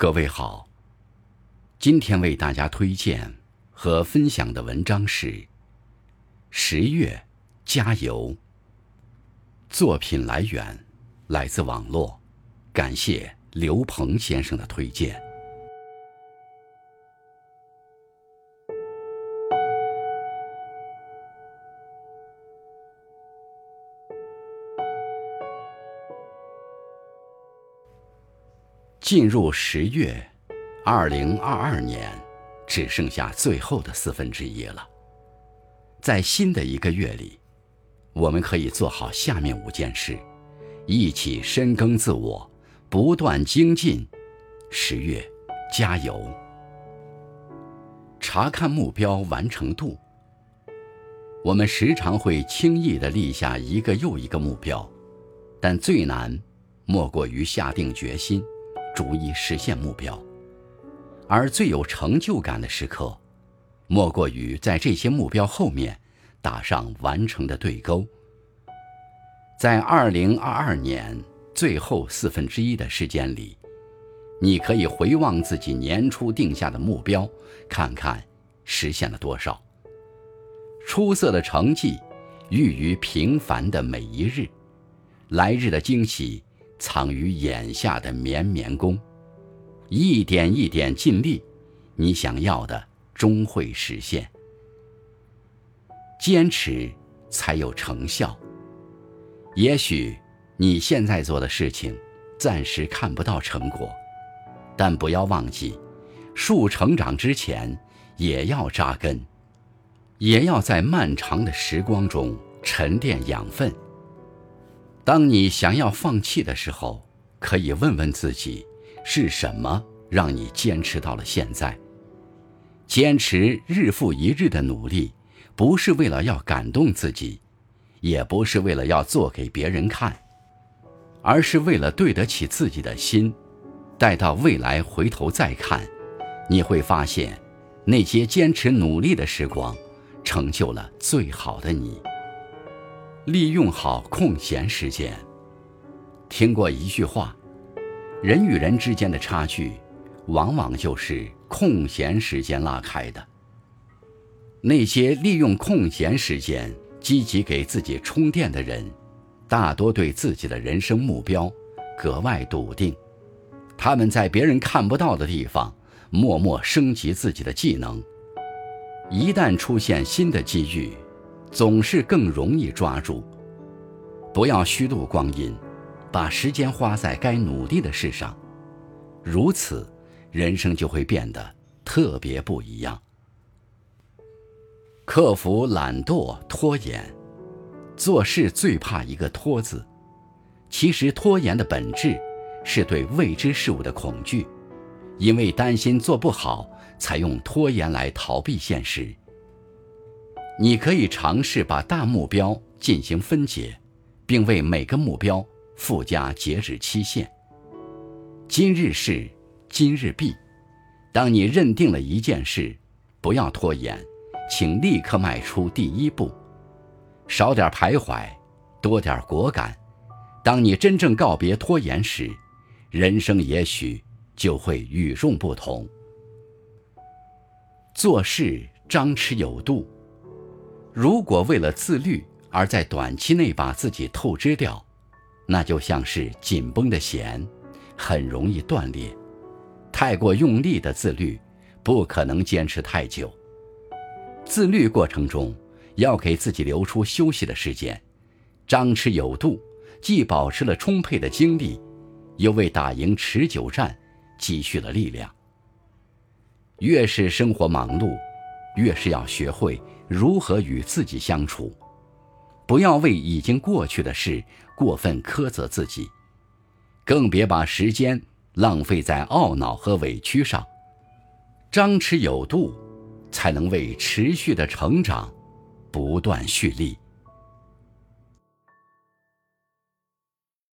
各位好，今天为大家推荐和分享的文章是《十月加油》。作品来源来自网络，感谢刘鹏先生的推荐。进入十月，二零二二年只剩下最后的四分之一了。在新的一个月里，我们可以做好下面五件事，一起深耕自我，不断精进。十月，加油！查看目标完成度。我们时常会轻易地立下一个又一个目标，但最难莫过于下定决心。逐一实现目标，而最有成就感的时刻，莫过于在这些目标后面打上完成的对勾。在二零二二年最后四分之一的时间里，你可以回望自己年初定下的目标，看看实现了多少。出色的成绩寓于平凡的每一日，来日的惊喜。藏于眼下的绵绵功，一点一点尽力，你想要的终会实现。坚持才有成效。也许你现在做的事情暂时看不到成果，但不要忘记，树成长之前也要扎根，也要在漫长的时光中沉淀养分。当你想要放弃的时候，可以问问自己：是什么让你坚持到了现在？坚持日复一日的努力，不是为了要感动自己，也不是为了要做给别人看，而是为了对得起自己的心。待到未来回头再看，你会发现，那些坚持努力的时光，成就了最好的你。利用好空闲时间。听过一句话：人与人之间的差距，往往就是空闲时间拉开的。那些利用空闲时间积极给自己充电的人，大多对自己的人生目标格外笃定。他们在别人看不到的地方，默默升级自己的技能。一旦出现新的机遇，总是更容易抓住，不要虚度光阴，把时间花在该努力的事上，如此，人生就会变得特别不一样。克服懒惰拖延，做事最怕一个“拖”字，其实拖延的本质是对未知事物的恐惧，因为担心做不好，才用拖延来逃避现实。你可以尝试把大目标进行分解，并为每个目标附加截止期限。今日事今日毕。当你认定了一件事，不要拖延，请立刻迈出第一步，少点徘徊，多点果敢。当你真正告别拖延时，人生也许就会与众不同。做事张弛有度。如果为了自律而在短期内把自己透支掉，那就像是紧绷的弦，很容易断裂。太过用力的自律，不可能坚持太久。自律过程中，要给自己留出休息的时间，张弛有度，既保持了充沛的精力，又为打赢持久战积蓄了力量。越是生活忙碌，越是要学会。如何与自己相处？不要为已经过去的事过分苛责自己，更别把时间浪费在懊恼和委屈上。张弛有度，才能为持续的成长不断蓄力。